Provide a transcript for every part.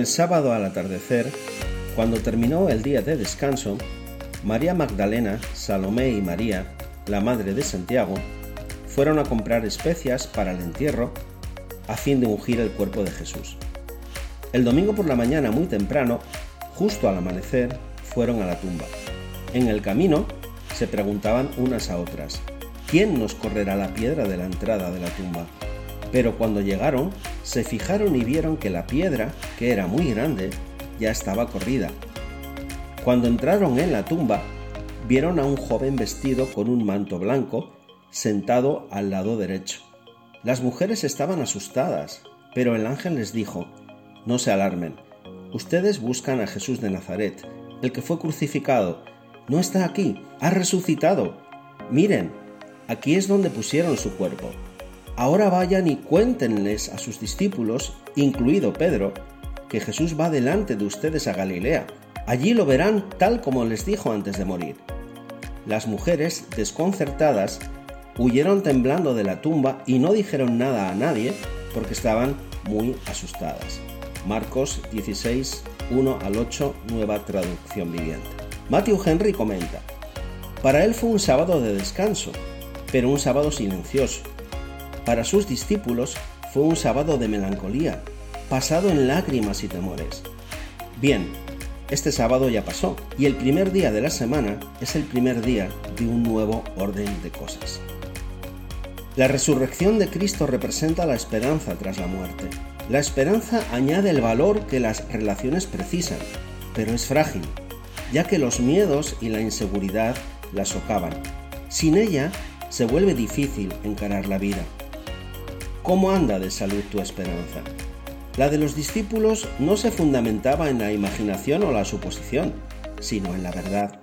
El sábado al atardecer, cuando terminó el día de descanso, María Magdalena, Salomé y María, la madre de Santiago, fueron a comprar especias para el entierro a fin de ungir el cuerpo de Jesús. El domingo por la mañana muy temprano, justo al amanecer, fueron a la tumba. En el camino se preguntaban unas a otras, ¿quién nos correrá la piedra de la entrada de la tumba? Pero cuando llegaron, se fijaron y vieron que la piedra, que era muy grande, ya estaba corrida. Cuando entraron en la tumba, vieron a un joven vestido con un manto blanco, sentado al lado derecho. Las mujeres estaban asustadas, pero el ángel les dijo, No se alarmen, ustedes buscan a Jesús de Nazaret, el que fue crucificado. No está aquí, ha resucitado. Miren, aquí es donde pusieron su cuerpo. Ahora vayan y cuéntenles a sus discípulos, incluido Pedro, que Jesús va delante de ustedes a Galilea. Allí lo verán tal como les dijo antes de morir. Las mujeres, desconcertadas, huyeron temblando de la tumba y no dijeron nada a nadie porque estaban muy asustadas. Marcos 16, 1 al 8, nueva traducción viviente. Matthew Henry comenta, para él fue un sábado de descanso, pero un sábado silencioso, para sus discípulos fue un sábado de melancolía, pasado en lágrimas y temores. Bien, este sábado ya pasó y el primer día de la semana es el primer día de un nuevo orden de cosas. La resurrección de Cristo representa la esperanza tras la muerte. La esperanza añade el valor que las relaciones precisan, pero es frágil, ya que los miedos y la inseguridad la socavan. Sin ella, se vuelve difícil encarar la vida. ¿Cómo anda de salud tu esperanza? La de los discípulos no se fundamentaba en la imaginación o la suposición, sino en la verdad.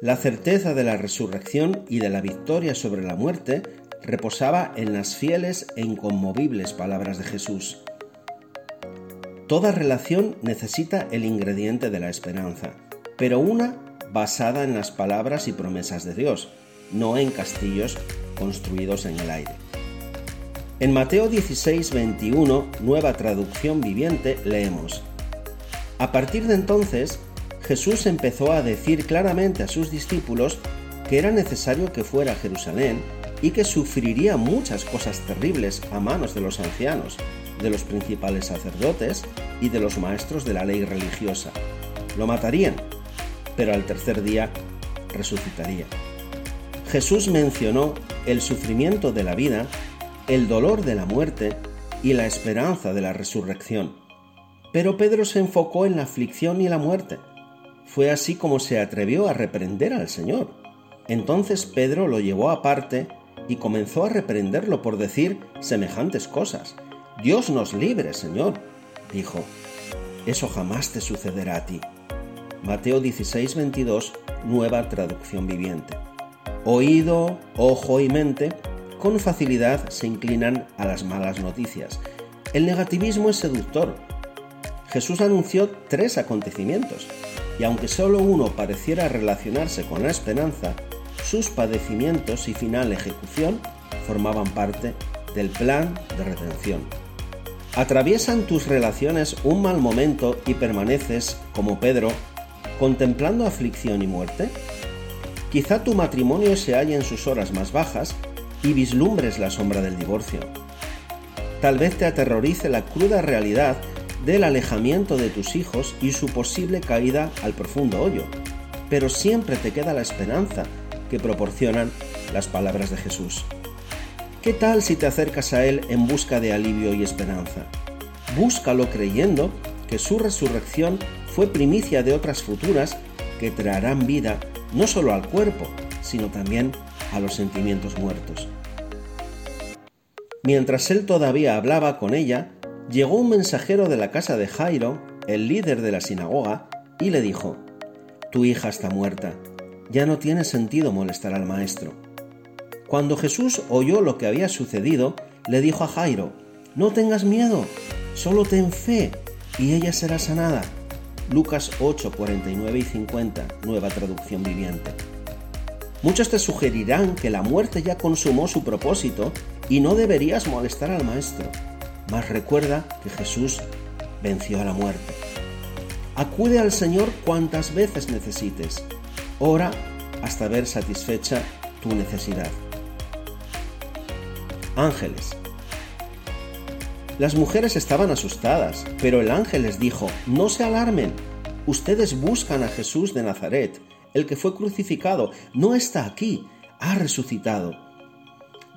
La certeza de la resurrección y de la victoria sobre la muerte reposaba en las fieles e inconmovibles palabras de Jesús. Toda relación necesita el ingrediente de la esperanza, pero una basada en las palabras y promesas de Dios, no en castillos construidos en el aire. En Mateo 16, 21, nueva traducción viviente, leemos, A partir de entonces, Jesús empezó a decir claramente a sus discípulos que era necesario que fuera a Jerusalén y que sufriría muchas cosas terribles a manos de los ancianos, de los principales sacerdotes y de los maestros de la ley religiosa. Lo matarían, pero al tercer día resucitaría. Jesús mencionó el sufrimiento de la vida el dolor de la muerte y la esperanza de la resurrección. Pero Pedro se enfocó en la aflicción y la muerte. Fue así como se atrevió a reprender al Señor. Entonces Pedro lo llevó aparte y comenzó a reprenderlo por decir semejantes cosas. Dios nos libre, Señor, dijo. Eso jamás te sucederá a ti. Mateo 16, 22, nueva traducción viviente. Oído, ojo y mente con facilidad se inclinan a las malas noticias. El negativismo es seductor. Jesús anunció tres acontecimientos, y aunque solo uno pareciera relacionarse con la esperanza, sus padecimientos y final ejecución formaban parte del plan de redención. ¿Atraviesan tus relaciones un mal momento y permaneces, como Pedro, contemplando aflicción y muerte? Quizá tu matrimonio se halla en sus horas más bajas y vislumbres la sombra del divorcio. Tal vez te aterrorice la cruda realidad del alejamiento de tus hijos y su posible caída al profundo hoyo, pero siempre te queda la esperanza que proporcionan las palabras de Jesús. ¿Qué tal si te acercas a Él en busca de alivio y esperanza? Búscalo creyendo que su resurrección fue primicia de otras futuras que traerán vida no solo al cuerpo, sino también a los sentimientos muertos. Mientras él todavía hablaba con ella, llegó un mensajero de la casa de Jairo, el líder de la sinagoga, y le dijo, Tu hija está muerta, ya no tiene sentido molestar al maestro. Cuando Jesús oyó lo que había sucedido, le dijo a Jairo, No tengas miedo, solo ten fe, y ella será sanada. Lucas 8, 49 y 50, nueva traducción viviente. Muchos te sugerirán que la muerte ya consumó su propósito y no deberías molestar al Maestro. Mas recuerda que Jesús venció a la muerte. Acude al Señor cuantas veces necesites. Ora hasta ver satisfecha tu necesidad. Ángeles. Las mujeres estaban asustadas, pero el ángel les dijo, no se alarmen, ustedes buscan a Jesús de Nazaret, el que fue crucificado, no está aquí, ha resucitado.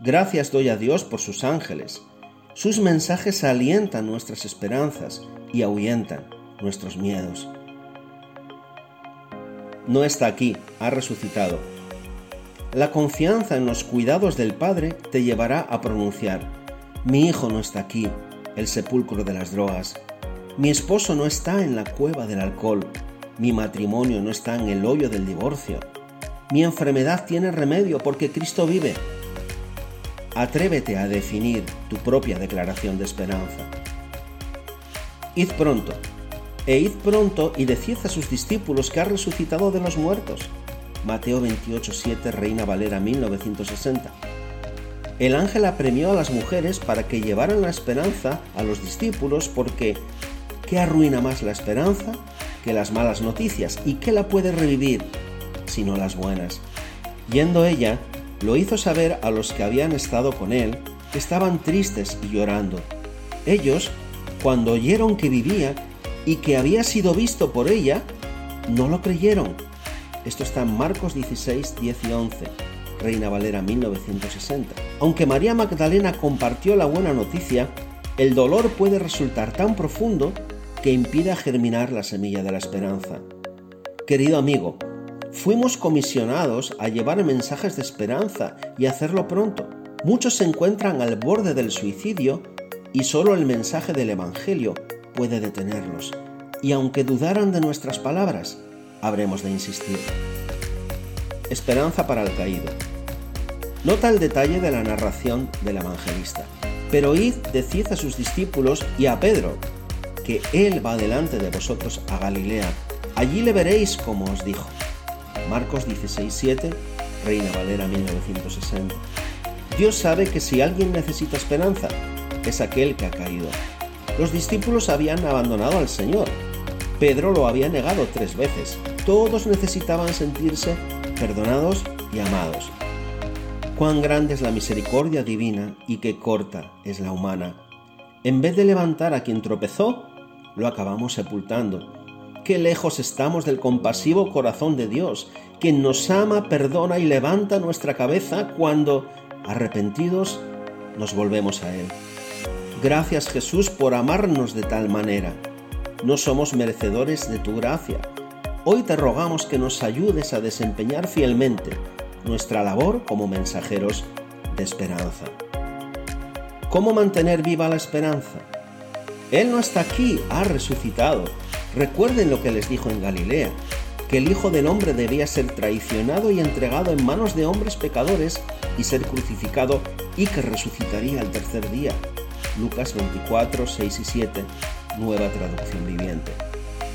Gracias doy a Dios por sus ángeles. Sus mensajes alientan nuestras esperanzas y ahuyentan nuestros miedos. No está aquí, ha resucitado. La confianza en los cuidados del Padre te llevará a pronunciar, mi hijo no está aquí, el sepulcro de las drogas. Mi esposo no está en la cueva del alcohol. Mi matrimonio no está en el hoyo del divorcio. Mi enfermedad tiene remedio porque Cristo vive. Atrévete a definir tu propia declaración de esperanza. Id pronto, e id pronto y decid a sus discípulos que ha resucitado de los muertos. Mateo 28.7, Reina Valera 1960. El ángel apremió a las mujeres para que llevaran la esperanza a los discípulos porque ¿qué arruina más la esperanza que las malas noticias? ¿Y qué la puede revivir sino las buenas? Yendo ella, lo hizo saber a los que habían estado con él, que estaban tristes y llorando. Ellos, cuando oyeron que vivía y que había sido visto por ella, no lo creyeron. Esto está en Marcos 16, 10 y 11, Reina Valera 1960. Aunque María Magdalena compartió la buena noticia, el dolor puede resultar tan profundo que impida germinar la semilla de la esperanza. Querido amigo, Fuimos comisionados a llevar mensajes de esperanza y hacerlo pronto. Muchos se encuentran al borde del suicidio y solo el mensaje del Evangelio puede detenerlos. Y aunque dudaran de nuestras palabras, habremos de insistir. Esperanza para el caído. Nota el detalle de la narración del evangelista. Pero id, decid a sus discípulos y a Pedro, él va delante de vosotros a Galilea. Allí le veréis como os dijo. Marcos 16:7, Reina Valera 1960. Dios sabe que si alguien necesita esperanza, es aquel que ha caído. Los discípulos habían abandonado al Señor. Pedro lo había negado tres veces. Todos necesitaban sentirse perdonados y amados. Cuán grande es la misericordia divina y qué corta es la humana. En vez de levantar a quien tropezó, lo acabamos sepultando qué lejos estamos del compasivo corazón de Dios, quien nos ama, perdona y levanta nuestra cabeza cuando, arrepentidos, nos volvemos a Él. Gracias Jesús por amarnos de tal manera. No somos merecedores de tu gracia. Hoy te rogamos que nos ayudes a desempeñar fielmente nuestra labor como mensajeros de esperanza. ¿Cómo mantener viva la esperanza? Él no está aquí, ha resucitado Recuerden lo que les dijo en Galilea, que el Hijo del Hombre debía ser traicionado y entregado en manos de hombres pecadores y ser crucificado y que resucitaría al tercer día. Lucas 24, 6 y 7, nueva traducción viviente.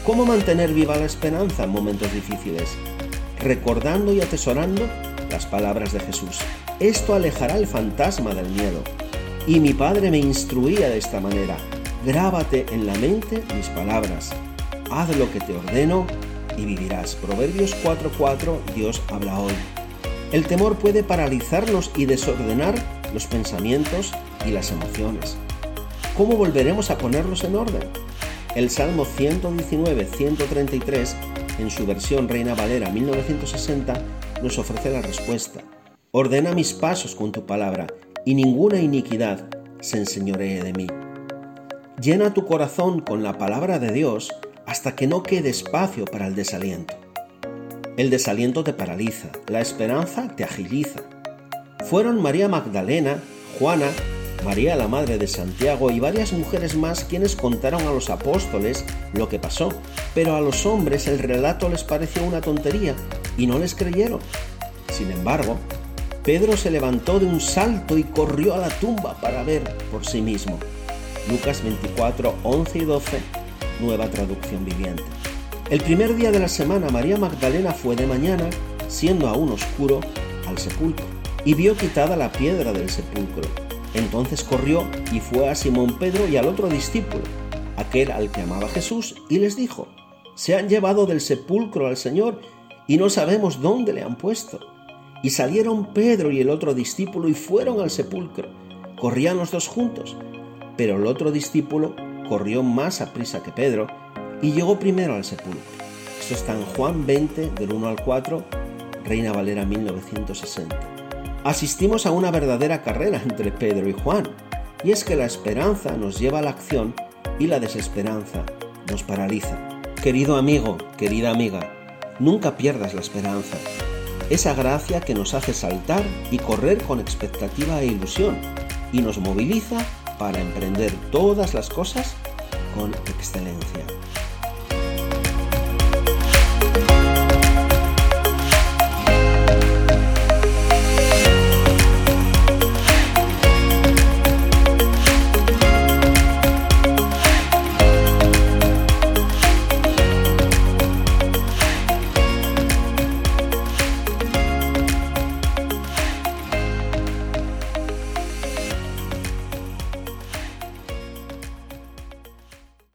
¿Cómo mantener viva la esperanza en momentos difíciles? Recordando y atesorando las palabras de Jesús. Esto alejará el fantasma del miedo. Y mi Padre me instruía de esta manera. Grábate en la mente mis palabras haz lo que te ordeno y vivirás. Proverbios 4:4 Dios habla hoy. El temor puede paralizarnos y desordenar los pensamientos y las emociones. ¿Cómo volveremos a ponerlos en orden? El Salmo 119-133, en su versión Reina Valera 1960, nos ofrece la respuesta. Ordena mis pasos con tu palabra, y ninguna iniquidad se enseñoree de mí. Llena tu corazón con la palabra de Dios hasta que no quede espacio para el desaliento. El desaliento te paraliza, la esperanza te agiliza. Fueron María Magdalena, Juana, María la Madre de Santiago y varias mujeres más quienes contaron a los apóstoles lo que pasó, pero a los hombres el relato les pareció una tontería y no les creyeron. Sin embargo, Pedro se levantó de un salto y corrió a la tumba para ver por sí mismo. Lucas 24, 11 y 12 nueva traducción viviente. El primer día de la semana María Magdalena fue de mañana, siendo aún oscuro, al sepulcro, y vio quitada la piedra del sepulcro. Entonces corrió y fue a Simón Pedro y al otro discípulo, aquel al que amaba Jesús, y les dijo, Se han llevado del sepulcro al Señor y no sabemos dónde le han puesto. Y salieron Pedro y el otro discípulo y fueron al sepulcro. Corrían los dos juntos, pero el otro discípulo corrió más a prisa que Pedro y llegó primero al sepulcro. Esto está en Juan 20, del 1 al 4, Reina Valera 1960. Asistimos a una verdadera carrera entre Pedro y Juan, y es que la esperanza nos lleva a la acción y la desesperanza nos paraliza. Querido amigo, querida amiga, nunca pierdas la esperanza, esa gracia que nos hace saltar y correr con expectativa e ilusión y nos moviliza para emprender todas las cosas con excelencia.